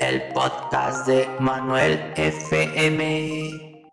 el podcast de Manuel FM.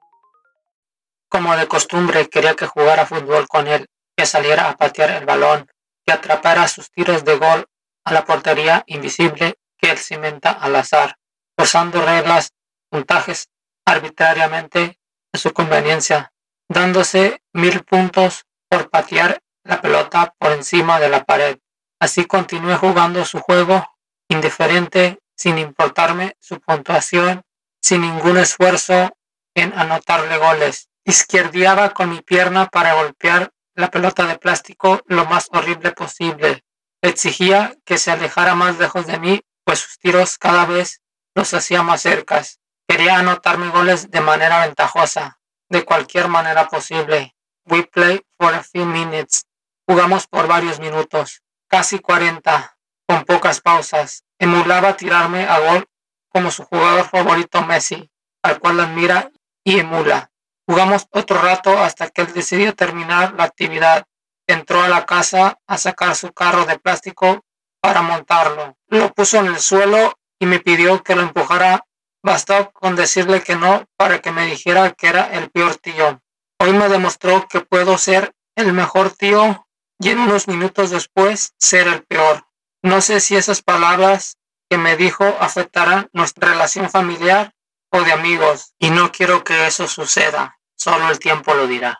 Como de costumbre, quería que jugara fútbol con él, que saliera a patear el balón, que atrapara sus tiros de gol a la portería invisible que él cimenta al azar, forzando reglas, puntajes arbitrariamente a su conveniencia, dándose mil puntos por patear la pelota por encima de la pared. Así continué jugando su juego, indiferente, sin importarme su puntuación, sin ningún esfuerzo en anotarle goles. Izquierdeaba con mi pierna para golpear la pelota de plástico lo más horrible posible. Exigía que se alejara más lejos de mí, pues sus tiros cada vez los hacía más cercas. Quería anotarme goles de manera ventajosa, de cualquier manera posible. We play for a few minutes. Jugamos por varios minutos, casi 40, con pocas pausas. Emulaba tirarme a gol como su jugador favorito Messi, al cual admira y emula. Jugamos otro rato hasta que él decidió terminar la actividad. Entró a la casa a sacar su carro de plástico para montarlo. Lo puso en el suelo y me pidió que lo empujara. Bastó con decirle que no para que me dijera que era el peor tío. Hoy me demostró que puedo ser el mejor tío y en unos minutos después ser el peor. No sé si esas palabras que me dijo afectarán nuestra relación familiar o de amigos y no quiero que eso suceda. Solo el tiempo lo dirá.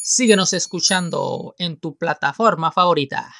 Síguenos escuchando en tu plataforma favorita.